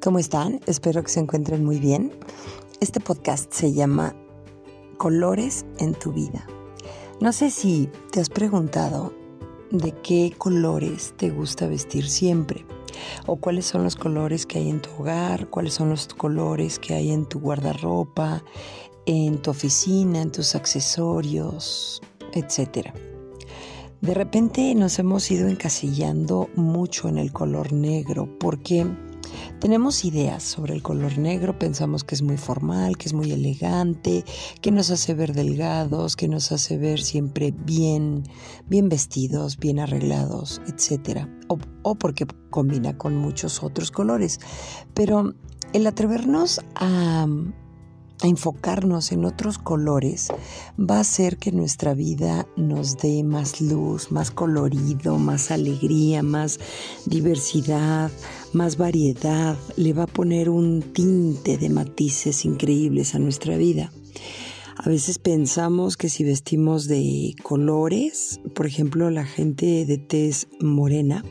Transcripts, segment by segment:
¿Cómo están? Espero que se encuentren muy bien. Este podcast se llama Colores en tu vida. No sé si te has preguntado de qué colores te gusta vestir siempre o cuáles son los colores que hay en tu hogar, cuáles son los colores que hay en tu guardarropa, en tu oficina, en tus accesorios, etc. De repente nos hemos ido encasillando mucho en el color negro porque tenemos ideas sobre el color negro, pensamos que es muy formal, que es muy elegante, que nos hace ver delgados, que nos hace ver siempre bien, bien vestidos, bien arreglados, etc. O, o porque combina con muchos otros colores. Pero el atrevernos a a enfocarnos en otros colores va a hacer que nuestra vida nos dé más luz, más colorido, más alegría, más diversidad, más variedad, le va a poner un tinte de matices increíbles a nuestra vida. A veces pensamos que si vestimos de colores, por ejemplo, la gente de tez morena,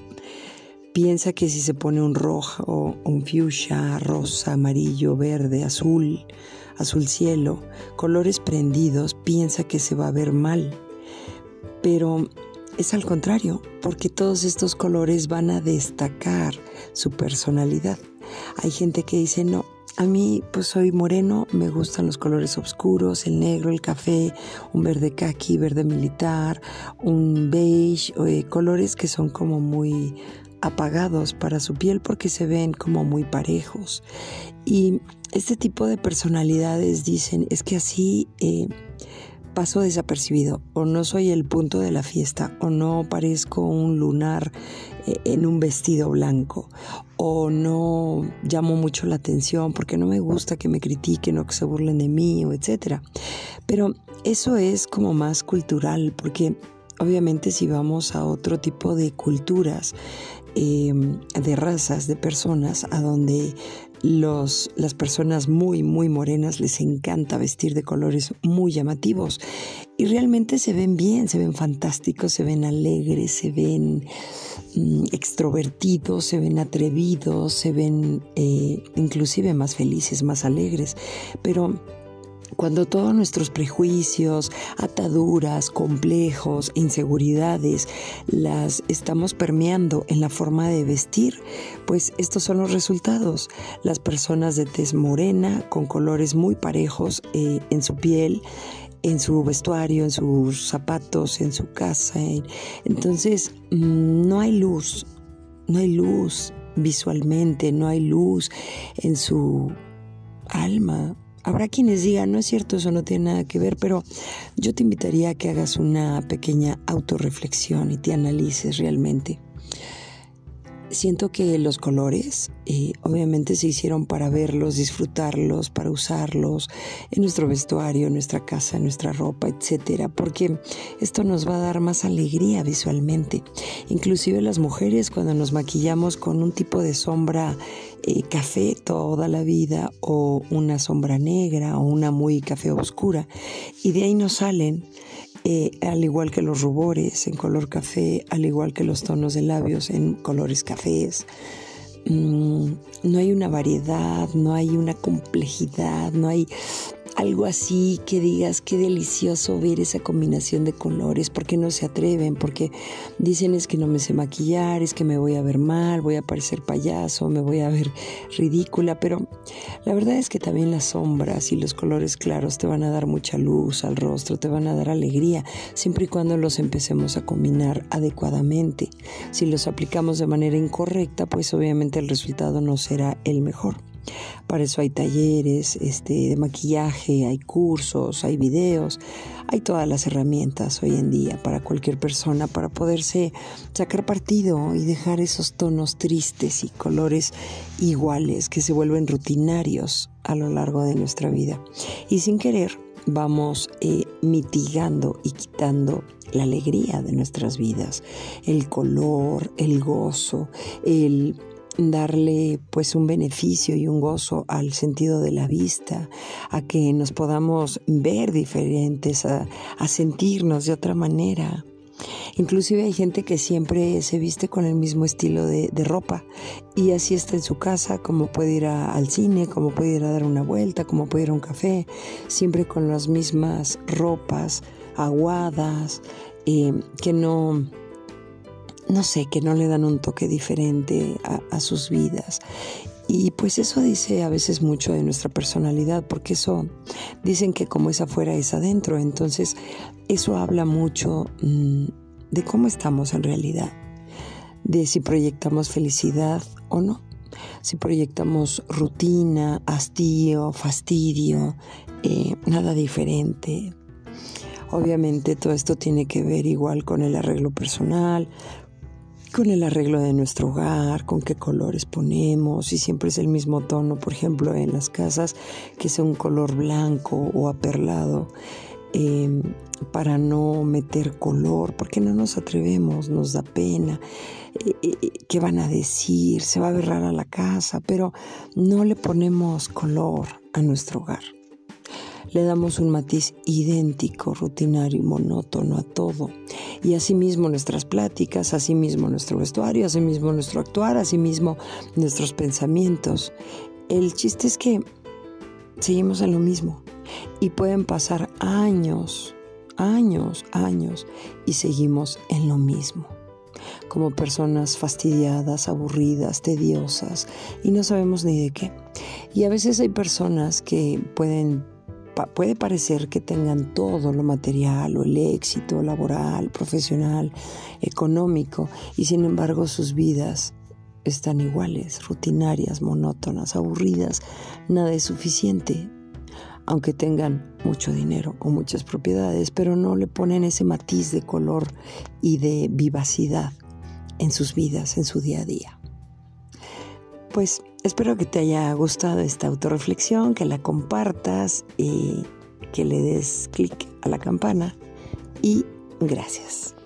piensa que si se pone un rojo, un fuchsia, rosa, amarillo, verde, azul, azul cielo, colores prendidos, piensa que se va a ver mal. Pero es al contrario, porque todos estos colores van a destacar su personalidad. Hay gente que dice, no, a mí pues soy moreno, me gustan los colores oscuros, el negro, el café, un verde kaki, verde militar, un beige, eh, colores que son como muy apagados para su piel porque se ven como muy parejos. Y este tipo de personalidades dicen, es que así eh, paso desapercibido, o no soy el punto de la fiesta, o no parezco un lunar eh, en un vestido blanco, o no llamo mucho la atención porque no me gusta que me critiquen o que se burlen de mí, o etcétera. Pero eso es como más cultural, porque obviamente si vamos a otro tipo de culturas, Em, de razas, de personas, a donde los, las personas muy, muy morenas les encanta vestir de colores muy llamativos. Y realmente se ven bien, se ven fantásticos, se ven alegres, se ven mm, extrovertidos, se ven atrevidos, se ven eh, inclusive más felices, más alegres, pero cuando todos nuestros prejuicios, ataduras, complejos, inseguridades las estamos permeando en la forma de vestir, pues estos son los resultados. Las personas de tez morena, con colores muy parejos eh, en su piel, en su vestuario, en sus zapatos, en su casa. Entonces, mm, no hay luz, no hay luz visualmente, no hay luz en su alma, Habrá quienes digan, no es cierto, eso no tiene nada que ver, pero yo te invitaría a que hagas una pequeña autorreflexión y te analices realmente. Siento que los colores eh, obviamente se hicieron para verlos, disfrutarlos, para usarlos en nuestro vestuario, en nuestra casa, en nuestra ropa, etcétera, porque esto nos va a dar más alegría visualmente. Inclusive las mujeres cuando nos maquillamos con un tipo de sombra eh, café toda la vida o una sombra negra o una muy café oscura y de ahí nos salen eh, al igual que los rubores en color café, al igual que los tonos de labios en colores cafés. Mm, no hay una variedad, no hay una complejidad, no hay algo así que digas qué delicioso ver esa combinación de colores, porque no se atreven, porque dicen es que no me sé maquillar, es que me voy a ver mal, voy a parecer payaso, me voy a ver ridícula, pero la verdad es que también las sombras y los colores claros te van a dar mucha luz al rostro, te van a dar alegría, siempre y cuando los empecemos a combinar adecuadamente. Si los aplicamos de manera incorrecta, pues obviamente el resultado no será el mejor. Para eso hay talleres este, de maquillaje, hay cursos, hay videos, hay todas las herramientas hoy en día para cualquier persona para poderse sacar partido y dejar esos tonos tristes y colores iguales que se vuelven rutinarios a lo largo de nuestra vida. Y sin querer vamos eh, mitigando y quitando la alegría de nuestras vidas, el color, el gozo, el darle pues un beneficio y un gozo al sentido de la vista, a que nos podamos ver diferentes, a, sentirnos de otra manera. Inclusive hay gente que siempre se viste con el mismo estilo de, ropa y así está en su casa, como puede ir al cine, como puede ir a dar una vuelta, como puede ir a un café, siempre con las mismas ropas aguadas, eh, que no no sé, que no le dan un toque diferente a, sus vidas. Y pues eso dice a veces mucho de nuestra personalidad, porque eso dicen que como es afuera es adentro, entonces eso habla mucho mm, de cómo estamos en realidad, de si proyectamos felicidad o no, si proyectamos rutina, hastío, fastidio, eh, nada diferente. Obviamente todo esto tiene que ver igual con el arreglo personal, con el arreglo de nuestro hogar, con qué colores ponemos, si siempre es el mismo tono, por ejemplo, en las casas, que sea un color blanco o aperlado, em, para no meter color, porque no nos atrevemos, nos da pena, eh, eh, eh, qué van a decir, se va a ver rara la casa, pero no le ponemos color a nuestro hogar le damos un matiz idéntico, rutinario y monótono a todo. Y asimismo nuestras pláticas, asimismo nuestro vestuario, asimismo nuestro actuar, asimismo nuestros pensamientos. El chiste es que seguimos en lo mismo y pueden pasar años, años, años y seguimos en lo mismo como personas fastidiadas, aburridas, tediosas y no sabemos ni de qué. Y a veces hay personas que pueden puede parecer que tengan todo lo material o el éxito laboral, profesional, económico, y sin embargo sus vidas están iguales, rutinarias, monótonas, aburridas, nada es suficiente, aunque tengan mucho dinero o muchas propiedades, pero no le ponen ese matiz de color y de vivacidad en sus vidas, en su día a día. Pues Espero que te haya gustado esta autorreflexión, que la compartas y que le des clic a la campana y gracias.